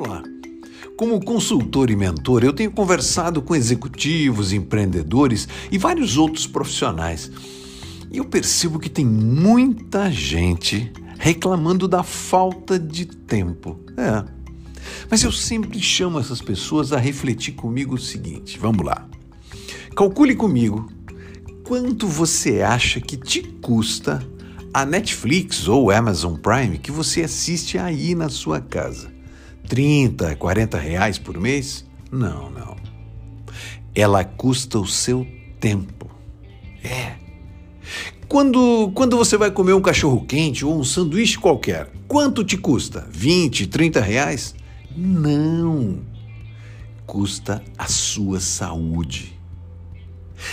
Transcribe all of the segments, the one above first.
Olá. Como consultor e mentor, eu tenho conversado com executivos, empreendedores e vários outros profissionais. E eu percebo que tem muita gente reclamando da falta de tempo. É. Mas eu sempre chamo essas pessoas a refletir comigo o seguinte: vamos lá. Calcule comigo quanto você acha que te custa a Netflix ou Amazon Prime que você assiste aí na sua casa. 30, 40 reais por mês? Não, não. Ela custa o seu tempo. É. Quando, quando você vai comer um cachorro quente ou um sanduíche qualquer, quanto te custa? 20, 30 reais? Não. Custa a sua saúde.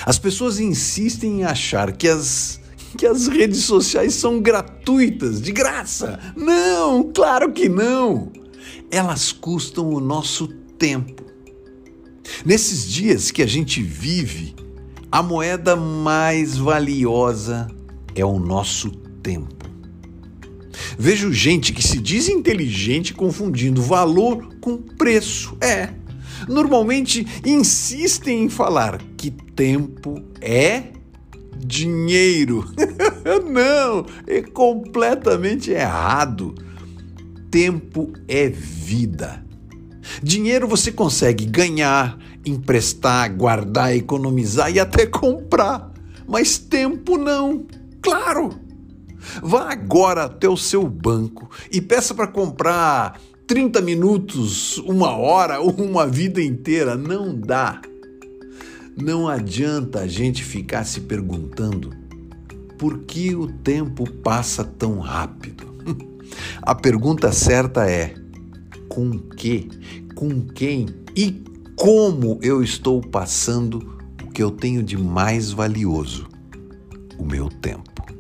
As pessoas insistem em achar que as que as redes sociais são gratuitas, de graça. Não, claro que não. Elas custam o nosso tempo. Nesses dias que a gente vive, a moeda mais valiosa é o nosso tempo. Vejo gente que se diz inteligente confundindo valor com preço. É. Normalmente insistem em falar que tempo é dinheiro. Não, é completamente errado. Tempo é vida. Dinheiro você consegue ganhar, emprestar, guardar, economizar e até comprar. Mas tempo não. Claro! Vá agora até o seu banco e peça para comprar 30 minutos, uma hora ou uma vida inteira. Não dá. Não adianta a gente ficar se perguntando por que o tempo passa tão rápido. A pergunta certa é: com que, com quem? E como eu estou passando o que eu tenho de mais valioso, o meu tempo.